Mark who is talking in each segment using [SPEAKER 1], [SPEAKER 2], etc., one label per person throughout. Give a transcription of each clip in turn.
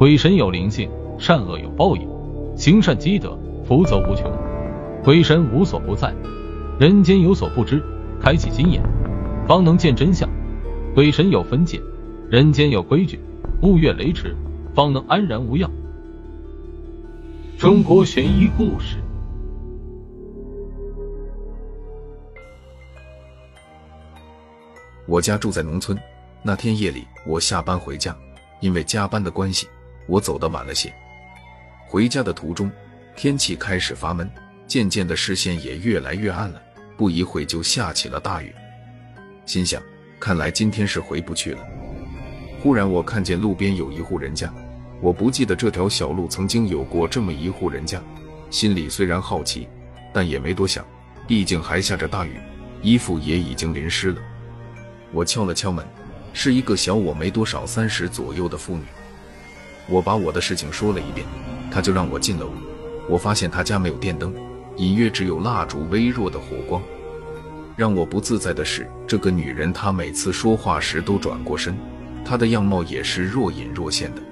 [SPEAKER 1] 鬼神有灵性，善恶有报应，行善积德，福泽无穷。鬼神无所不在，人间有所不知。开启心眼，方能见真相。鬼神有分界，人间有规矩。勿越雷池，方能安然无恙。中国悬疑故事。
[SPEAKER 2] 我家住在农村。那天夜里，我下班回家，因为加班的关系，我走得晚了些。回家的途中，天气开始发闷，渐渐的视线也越来越暗了。不一会就下起了大雨，心想，看来今天是回不去了。忽然，我看见路边有一户人家，我不记得这条小路曾经有过这么一户人家，心里虽然好奇，但也没多想，毕竟还下着大雨，衣服也已经淋湿了。我敲了敲门。是一个小我没多少三十左右的妇女，我把我的事情说了一遍，她就让我进了屋。我发现她家没有电灯，隐约只有蜡烛微弱的火光。让我不自在的是，这个女人她每次说话时都转过身，她的样貌也是若隐若现的。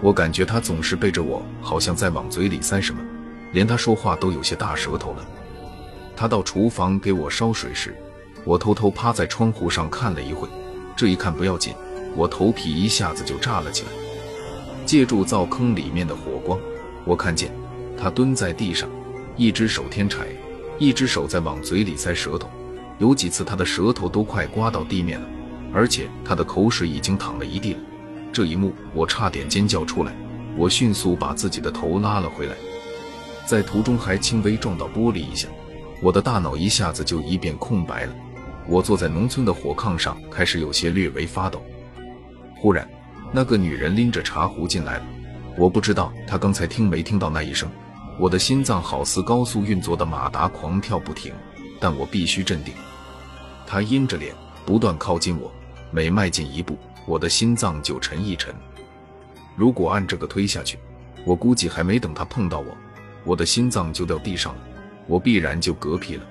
[SPEAKER 2] 我感觉她总是背着我，好像在往嘴里塞什么，连她说话都有些大舌头了。她到厨房给我烧水时，我偷偷趴在窗户上看了一会。这一看不要紧，我头皮一下子就炸了起来。借助灶坑里面的火光，我看见他蹲在地上，一只手添柴，一只手在往嘴里塞舌头。有几次他的舌头都快刮到地面了，而且他的口水已经淌了一地了。这一幕我差点尖叫出来。我迅速把自己的头拉了回来，在途中还轻微撞到玻璃一下，我的大脑一下子就一片空白了。我坐在农村的火炕上，开始有些略微发抖。忽然，那个女人拎着茶壶进来了。我不知道她刚才听没听到那一声，我的心脏好似高速运作的马达，狂跳不停。但我必须镇定。她阴着脸，不断靠近我，每迈进一步，我的心脏就沉一沉。如果按这个推下去，我估计还没等她碰到我，我的心脏就掉地上了，我必然就嗝屁了。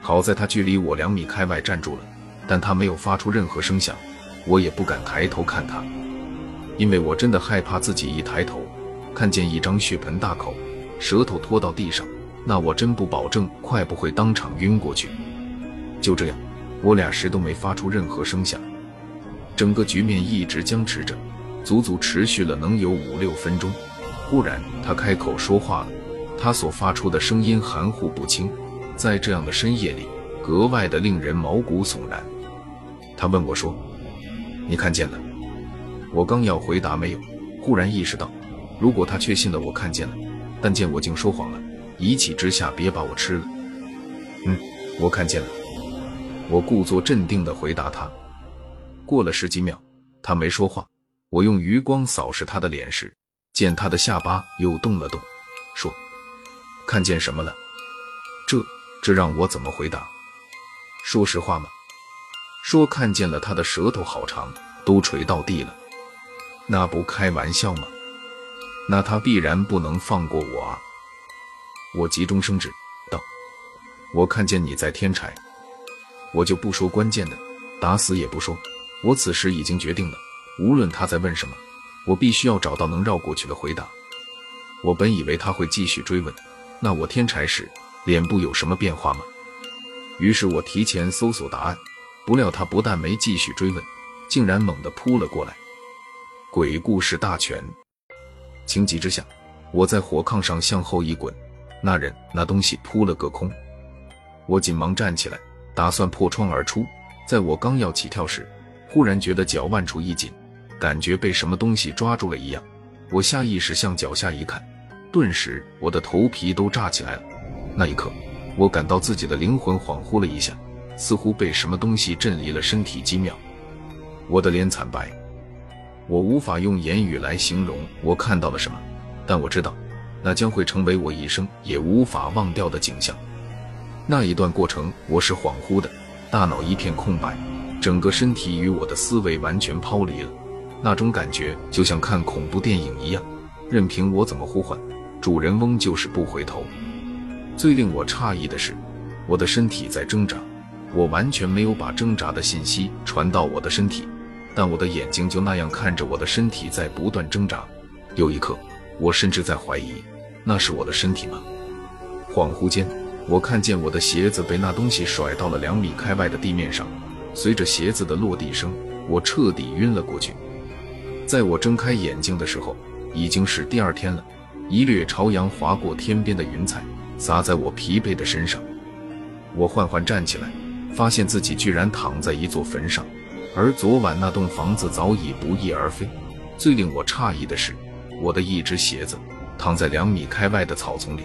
[SPEAKER 2] 好在他距离我两米开外站住了，但他没有发出任何声响，我也不敢抬头看他，因为我真的害怕自己一抬头看见一张血盆大口，舌头拖到地上，那我真不保证快不会当场晕过去。就这样，我俩谁都没发出任何声响，整个局面一直僵持着，足足持续了能有五六分钟。忽然，他开口说话了，他所发出的声音含糊不清。在这样的深夜里，格外的令人毛骨悚然。他问我说：“你看见了？”我刚要回答没有，忽然意识到，如果他确信了我看见了，但见我竟说谎了，一气之下别把我吃了。嗯，我看见了。我故作镇定地回答他。过了十几秒，他没说话。我用余光扫视他的脸时，见他的下巴又动了动，说：“看见什么了？”这。这让我怎么回答？说实话吗？说看见了他的舌头好长，都垂到地了，那不开玩笑吗？那他必然不能放过我啊！我急中生智道：“我看见你在添柴，我就不说关键的，打死也不说。我此时已经决定了，无论他在问什么，我必须要找到能绕过去的回答。我本以为他会继续追问，那我添柴时。”脸部有什么变化吗？于是我提前搜索答案，不料他不但没继续追问，竟然猛地扑了过来。鬼故事大全。情急之下，我在火炕上向后一滚，那人那东西扑了个空。我紧忙站起来，打算破窗而出。在我刚要起跳时，忽然觉得脚腕处一紧，感觉被什么东西抓住了一样。我下意识向脚下一看，顿时我的头皮都炸起来了。那一刻，我感到自己的灵魂恍惚了一下，似乎被什么东西震离了身体几秒。我的脸惨白，我无法用言语来形容我看到了什么，但我知道，那将会成为我一生也无法忘掉的景象。那一段过程，我是恍惚的，大脑一片空白，整个身体与我的思维完全抛离了。那种感觉就像看恐怖电影一样，任凭我怎么呼唤，主人翁就是不回头。最令我诧异的是，我的身体在挣扎，我完全没有把挣扎的信息传到我的身体，但我的眼睛就那样看着我的身体在不断挣扎。有一刻，我甚至在怀疑，那是我的身体吗？恍惚间，我看见我的鞋子被那东西甩到了两米开外的地面上，随着鞋子的落地声，我彻底晕了过去。在我睁开眼睛的时候，已经是第二天了。一掠朝阳划过天边的云彩，洒在我疲惫的身上。我缓缓站起来，发现自己居然躺在一座坟上，而昨晚那栋房子早已不翼而飞。最令我诧异的是，我的一只鞋子躺在两米开外的草丛里。